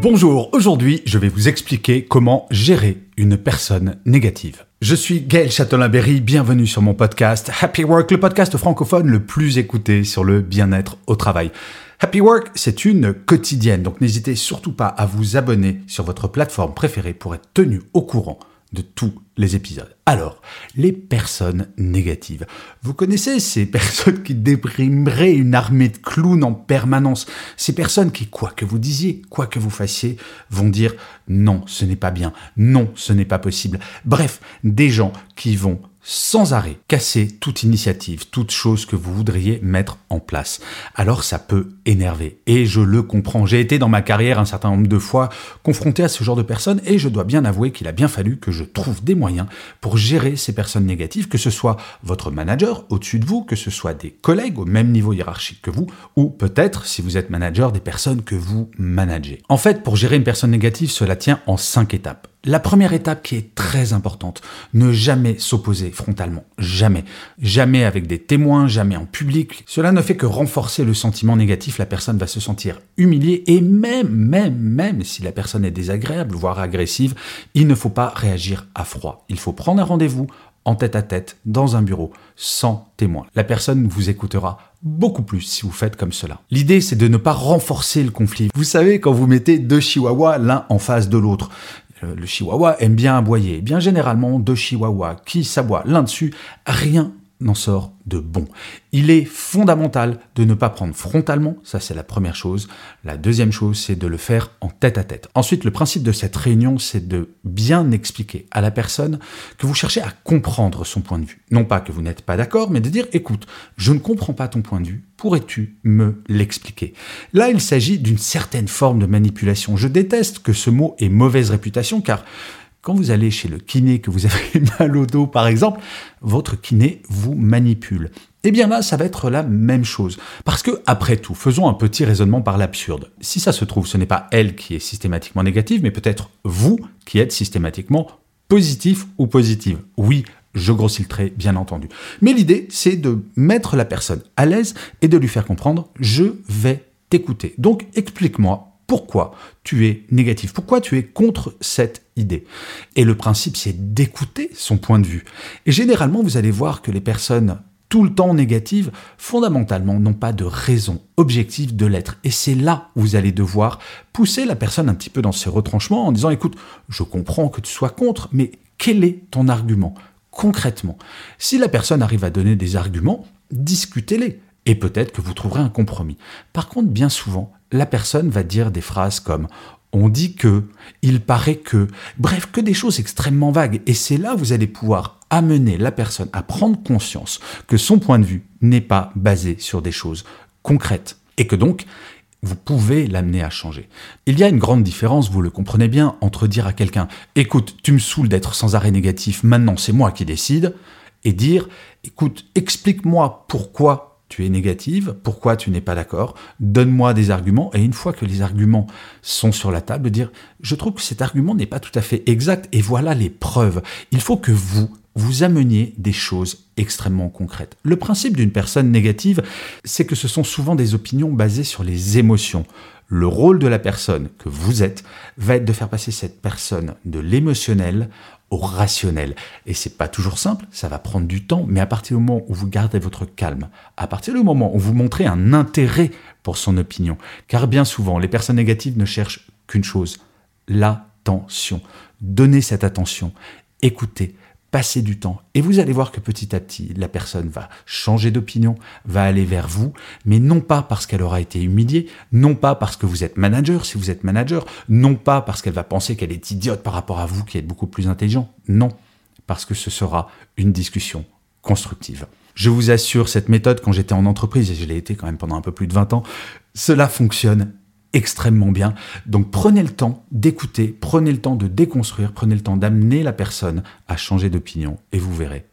Bonjour, aujourd'hui je vais vous expliquer comment gérer une personne négative. Je suis Gaël Châtelain-Berry, bienvenue sur mon podcast Happy Work, le podcast francophone le plus écouté sur le bien-être au travail. Happy Work, c'est une quotidienne, donc n'hésitez surtout pas à vous abonner sur votre plateforme préférée pour être tenu au courant de tous les épisodes. Alors, les personnes négatives. Vous connaissez ces personnes qui déprimeraient une armée de clowns en permanence? Ces personnes qui, quoi que vous disiez, quoi que vous fassiez, vont dire non, ce n'est pas bien, non, ce n'est pas possible. Bref, des gens qui vont sans arrêt casser toute initiative, toute chose que vous voudriez mettre en place. Alors ça peut énerver. Et je le comprends. J'ai été dans ma carrière un certain nombre de fois confronté à ce genre de personnes et je dois bien avouer qu'il a bien fallu que je trouve des moyens pour gérer ces personnes négatives, que ce soit votre manager au-dessus de vous, que ce soit des collègues au même niveau hiérarchique que vous, ou peut-être, si vous êtes manager, des personnes que vous managez. En fait, pour gérer une personne négative, cela tient en cinq étapes. La première étape qui est très importante, ne jamais s'opposer frontalement, jamais. Jamais avec des témoins, jamais en public. Cela ne fait que renforcer le sentiment négatif, la personne va se sentir humiliée et même, même, même si la personne est désagréable, voire agressive, il ne faut pas réagir à froid. Il faut prendre un rendez-vous en tête à tête dans un bureau sans témoin. La personne vous écoutera beaucoup plus si vous faites comme cela. L'idée, c'est de ne pas renforcer le conflit. Vous savez, quand vous mettez deux chihuahuas l'un en face de l'autre, le chihuahua aime bien aboyer. Eh bien généralement, deux chihuahuas qui s'aboient l'un dessus, rien n'en sort de bon. Il est fondamental de ne pas prendre frontalement, ça c'est la première chose. La deuxième chose, c'est de le faire en tête à tête. Ensuite, le principe de cette réunion, c'est de bien expliquer à la personne que vous cherchez à comprendre son point de vue. Non pas que vous n'êtes pas d'accord, mais de dire, écoute, je ne comprends pas ton point de vue, pourrais-tu me l'expliquer? Là, il s'agit d'une certaine forme de manipulation. Je déteste que ce mot ait mauvaise réputation, car quand vous allez chez le kiné, que vous avez mal au dos par exemple, votre kiné vous manipule. Eh bien là, ça va être la même chose. Parce que, après tout, faisons un petit raisonnement par l'absurde. Si ça se trouve, ce n'est pas elle qui est systématiquement négative, mais peut-être vous qui êtes systématiquement positif ou positive. Oui, je grossis le trait, bien entendu. Mais l'idée, c'est de mettre la personne à l'aise et de lui faire comprendre, je vais t'écouter. Donc, explique-moi pourquoi tu es négatif, pourquoi tu es contre cette idée? Et le principe, c'est d'écouter son point de vue. Et généralement, vous allez voir que les personnes tout le temps négatives, fondamentalement, n'ont pas de raison objective de l'être. Et c'est là où vous allez devoir pousser la personne un petit peu dans ses retranchements en disant, écoute, je comprends que tu sois contre, mais quel est ton argument? Concrètement Si la personne arrive à donner des arguments, discutez-les. Et peut-être que vous trouverez un compromis. Par contre, bien souvent, la personne va dire des phrases comme on dit que, il paraît que, bref, que des choses extrêmement vagues. Et c'est là où vous allez pouvoir amener la personne à prendre conscience que son point de vue n'est pas basé sur des choses concrètes. Et que donc, vous pouvez l'amener à changer. Il y a une grande différence, vous le comprenez bien, entre dire à quelqu'un Écoute, tu me saoules d'être sans arrêt négatif, maintenant c'est moi qui décide, et dire Écoute, explique-moi pourquoi tu es négative, pourquoi tu n'es pas d'accord, donne-moi des arguments, et une fois que les arguments sont sur la table, dire, je trouve que cet argument n'est pas tout à fait exact, et voilà les preuves. Il faut que vous, vous ameniez des choses extrêmement concrètes. Le principe d'une personne négative, c'est que ce sont souvent des opinions basées sur les émotions. Le rôle de la personne que vous êtes va être de faire passer cette personne de l'émotionnel au rationnel. Et c'est pas toujours simple, ça va prendre du temps, mais à partir du moment où vous gardez votre calme, à partir du moment où vous montrez un intérêt pour son opinion, car bien souvent, les personnes négatives ne cherchent qu'une chose, l'attention. Donnez cette attention, écoutez, passez du temps. Et vous allez voir que petit à petit, la personne va changer d'opinion, va aller vers vous, mais non pas parce qu'elle aura été humiliée, non pas parce que vous êtes manager, si vous êtes manager, non pas parce qu'elle va penser qu'elle est idiote par rapport à vous qui êtes beaucoup plus intelligent, non, parce que ce sera une discussion constructive. Je vous assure, cette méthode, quand j'étais en entreprise, et je l'ai été quand même pendant un peu plus de 20 ans, cela fonctionne extrêmement bien. Donc prenez le temps d'écouter, prenez le temps de déconstruire, prenez le temps d'amener la personne à changer d'opinion et vous verrez,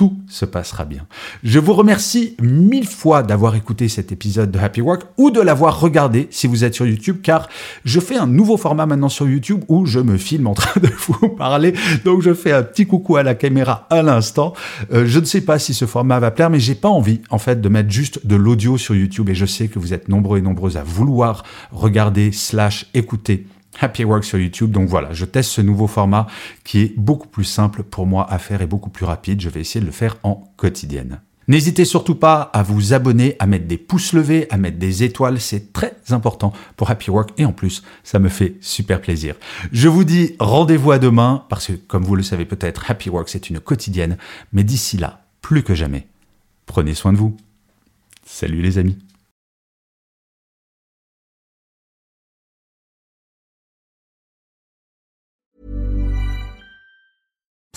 tout se passera bien. Je vous remercie mille fois d'avoir écouté cet épisode de Happy Work ou de l'avoir regardé si vous êtes sur YouTube, car je fais un nouveau format maintenant sur YouTube où je me filme en train de vous parler. Donc je fais un petit coucou à la caméra à l'instant. Euh, je ne sais pas si ce format va plaire, mais j'ai pas envie en fait de mettre juste de l'audio sur YouTube et je sais que vous êtes nombreux et nombreuses à vouloir regarder slash écouter Happy Work sur YouTube. Donc voilà, je teste ce nouveau format qui est beaucoup plus simple pour moi à faire et beaucoup plus rapide. Je vais essayer de le faire en quotidienne. N'hésitez surtout pas à vous abonner, à mettre des pouces levés, à mettre des étoiles, c'est très important pour Happy Work et en plus, ça me fait super plaisir. Je vous dis rendez-vous à demain parce que comme vous le savez peut-être, Happy Work c'est une quotidienne, mais d'ici là, plus que jamais, prenez soin de vous. Salut les amis.